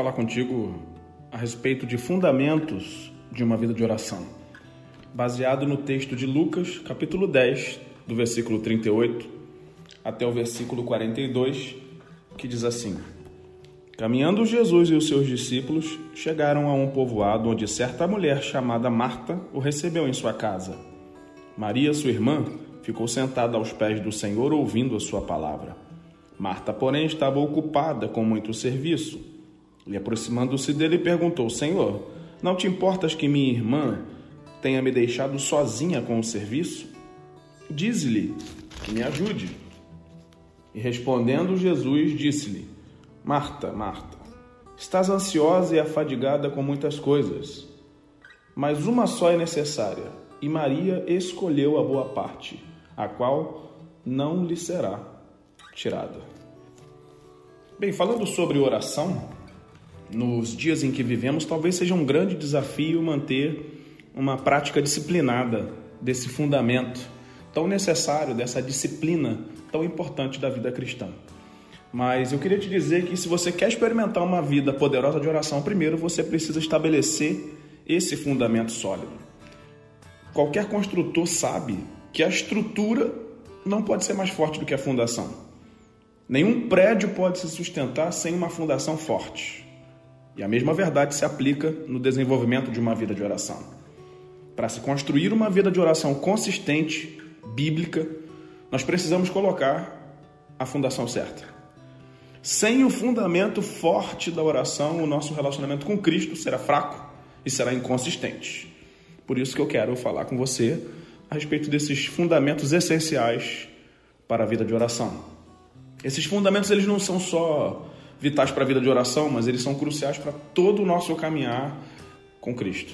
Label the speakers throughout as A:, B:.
A: falar contigo a respeito de fundamentos de uma vida de oração, baseado no texto de Lucas, capítulo 10, do versículo 38 até o versículo 42, que diz assim: Caminhando Jesus e os seus discípulos chegaram a um povoado onde certa mulher chamada Marta o recebeu em sua casa. Maria, sua irmã, ficou sentada aos pés do Senhor ouvindo a sua palavra. Marta, porém, estava ocupada com muito serviço. E aproximando-se dele, perguntou: Senhor, não te importas que minha irmã tenha me deixado sozinha com o serviço? Dize-lhe que me ajude. E respondendo Jesus, disse-lhe: Marta, Marta, estás ansiosa e afadigada com muitas coisas, mas uma só é necessária, e Maria escolheu a boa parte, a qual não lhe será tirada. Bem, falando sobre oração, nos dias em que vivemos, talvez seja um grande desafio manter uma prática disciplinada desse fundamento tão necessário, dessa disciplina tão importante da vida cristã. Mas eu queria te dizer que se você quer experimentar uma vida poderosa de oração, primeiro você precisa estabelecer esse fundamento sólido. Qualquer construtor sabe que a estrutura não pode ser mais forte do que a fundação. Nenhum prédio pode se sustentar sem uma fundação forte. E a mesma verdade se aplica no desenvolvimento de uma vida de oração. Para se construir uma vida de oração consistente, bíblica, nós precisamos colocar a fundação certa. Sem o fundamento forte da oração, o nosso relacionamento com Cristo será fraco e será inconsistente. Por isso que eu quero falar com você a respeito desses fundamentos essenciais para a vida de oração. Esses fundamentos eles não são só vitais para a vida de oração, mas eles são cruciais para todo o nosso caminhar com Cristo.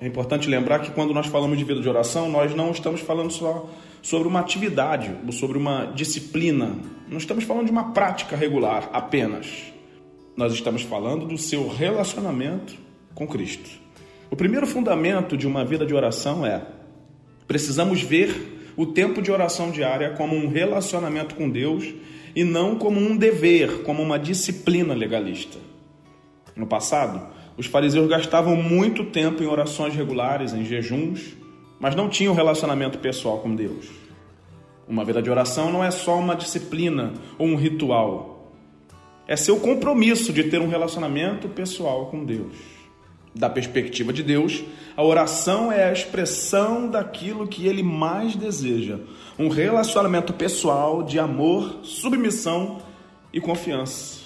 A: É importante lembrar que quando nós falamos de vida de oração, nós não estamos falando só sobre uma atividade ou sobre uma disciplina. Não estamos falando de uma prática regular apenas. Nós estamos falando do seu relacionamento com Cristo. O primeiro fundamento de uma vida de oração é: precisamos ver o tempo de oração diária como um relacionamento com Deus e não como um dever, como uma disciplina legalista. No passado, os fariseus gastavam muito tempo em orações regulares, em jejuns, mas não tinham relacionamento pessoal com Deus. Uma vida de oração não é só uma disciplina ou um ritual. É seu compromisso de ter um relacionamento pessoal com Deus. Da perspectiva de Deus, a oração é a expressão daquilo que ele mais deseja: um relacionamento pessoal de amor, submissão e confiança.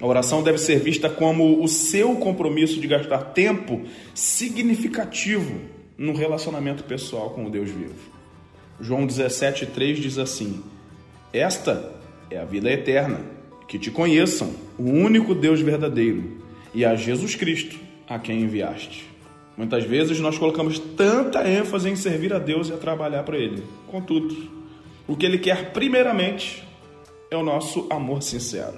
A: A oração deve ser vista como o seu compromisso de gastar tempo significativo no relacionamento pessoal com o Deus vivo. João 17,3 diz assim: Esta é a vida eterna, que te conheçam, o único Deus verdadeiro, e a Jesus Cristo a quem enviaste. Muitas vezes nós colocamos tanta ênfase em servir a Deus e a trabalhar para Ele. Contudo, o que Ele quer primeiramente é o nosso amor sincero.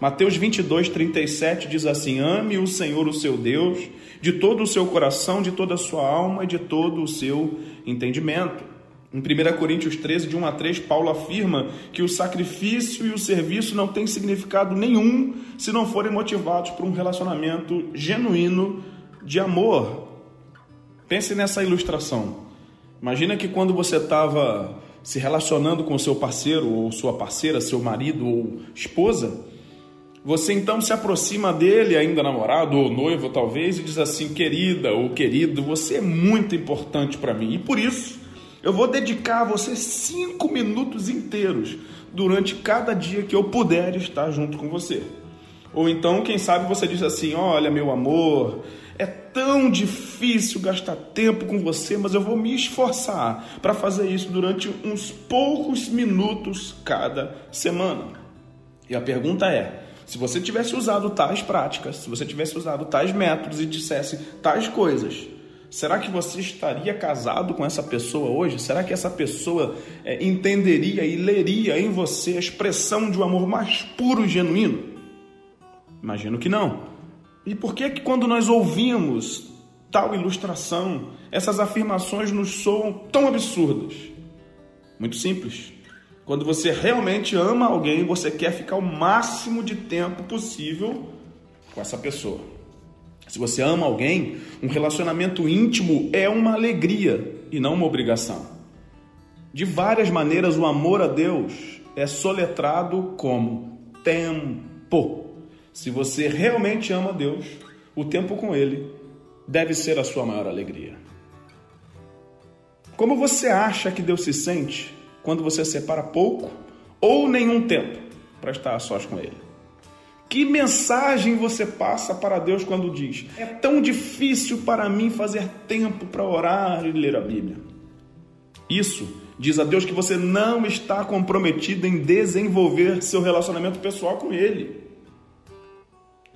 A: Mateus 22, 37 diz assim: Ame o Senhor, o seu Deus, de todo o seu coração, de toda a sua alma e de todo o seu entendimento. Em 1 Coríntios 13, de 1 a 3, Paulo afirma que o sacrifício e o serviço não têm significado nenhum se não forem motivados por um relacionamento genuíno de amor. Pense nessa ilustração. Imagina que quando você estava se relacionando com seu parceiro ou sua parceira, seu marido ou esposa, você então se aproxima dele, ainda namorado ou noivo talvez, e diz assim: querida ou querido, você é muito importante para mim e por isso eu vou dedicar a você cinco minutos inteiros durante cada dia que eu puder estar junto com você. Ou então, quem sabe você diz assim: Olha, meu amor, é tão difícil gastar tempo com você, mas eu vou me esforçar para fazer isso durante uns poucos minutos cada semana. E a pergunta é: se você tivesse usado tais práticas, se você tivesse usado tais métodos e dissesse tais coisas, Será que você estaria casado com essa pessoa hoje? Será que essa pessoa é, entenderia e leria em você a expressão de um amor mais puro e genuíno? Imagino que não. E por que que quando nós ouvimos tal ilustração, essas afirmações nos soam tão absurdas? Muito simples. Quando você realmente ama alguém, você quer ficar o máximo de tempo possível com essa pessoa. Se você ama alguém, um relacionamento íntimo é uma alegria e não uma obrigação. De várias maneiras, o amor a Deus é soletrado como tempo. Se você realmente ama Deus, o tempo com Ele deve ser a sua maior alegria. Como você acha que Deus se sente quando você separa pouco ou nenhum tempo para estar a sós com Ele? Que mensagem você passa para Deus quando diz: É tão difícil para mim fazer tempo para orar e ler a Bíblia? Isso diz a Deus que você não está comprometido em desenvolver seu relacionamento pessoal com Ele.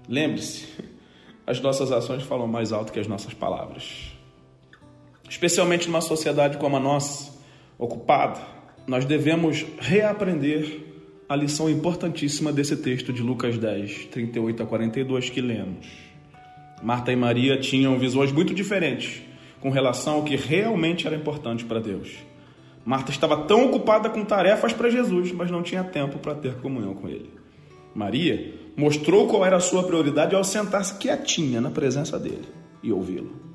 A: Lembre-se, as nossas ações falam mais alto que as nossas palavras. Especialmente numa sociedade como a nossa, ocupada, nós devemos reaprender a lição importantíssima desse texto de Lucas 10, 38 a 42 que lemos. Marta e Maria tinham visões muito diferentes com relação ao que realmente era importante para Deus. Marta estava tão ocupada com tarefas para Jesus, mas não tinha tempo para ter comunhão com ele. Maria mostrou qual era a sua prioridade ao sentar-se quietinha na presença dele e ouvi-lo.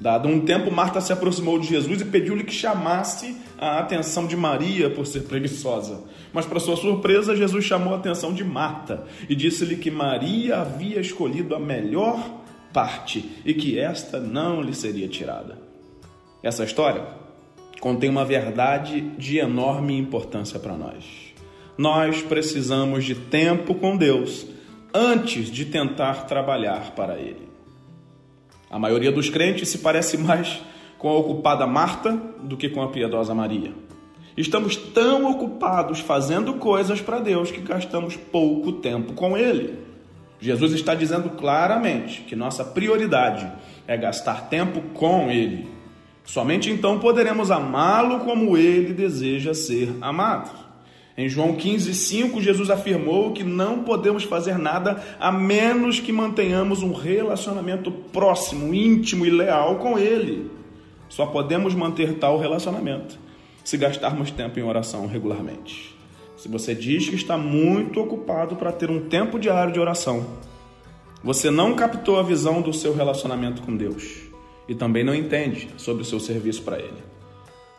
A: Dado um tempo, Marta se aproximou de Jesus e pediu-lhe que chamasse a atenção de Maria por ser preguiçosa. Mas, para sua surpresa, Jesus chamou a atenção de Marta e disse-lhe que Maria havia escolhido a melhor parte e que esta não lhe seria tirada. Essa história contém uma verdade de enorme importância para nós. Nós precisamos de tempo com Deus antes de tentar trabalhar para Ele. A maioria dos crentes se parece mais com a ocupada Marta do que com a piedosa Maria. Estamos tão ocupados fazendo coisas para Deus que gastamos pouco tempo com Ele. Jesus está dizendo claramente que nossa prioridade é gastar tempo com Ele. Somente então poderemos amá-lo como Ele deseja ser amado. Em João 15, 5, Jesus afirmou que não podemos fazer nada a menos que mantenhamos um relacionamento próximo, íntimo e leal com Ele. Só podemos manter tal relacionamento se gastarmos tempo em oração regularmente. Se você diz que está muito ocupado para ter um tempo diário de oração, você não captou a visão do seu relacionamento com Deus e também não entende sobre o seu serviço para Ele.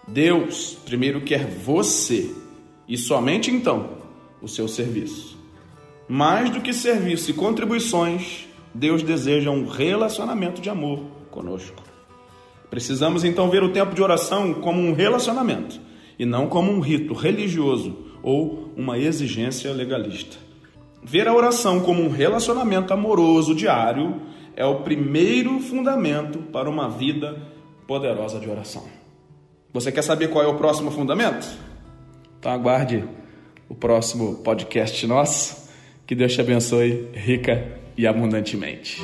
A: Deus primeiro quer você e somente então o seu serviço. Mais do que serviço e contribuições, Deus deseja um relacionamento de amor conosco. Precisamos então ver o tempo de oração como um relacionamento e não como um rito religioso ou uma exigência legalista. Ver a oração como um relacionamento amoroso diário é o primeiro fundamento para uma vida poderosa de oração. Você quer saber qual é o próximo fundamento? Então aguarde o próximo podcast nosso. Que Deus te abençoe rica e abundantemente.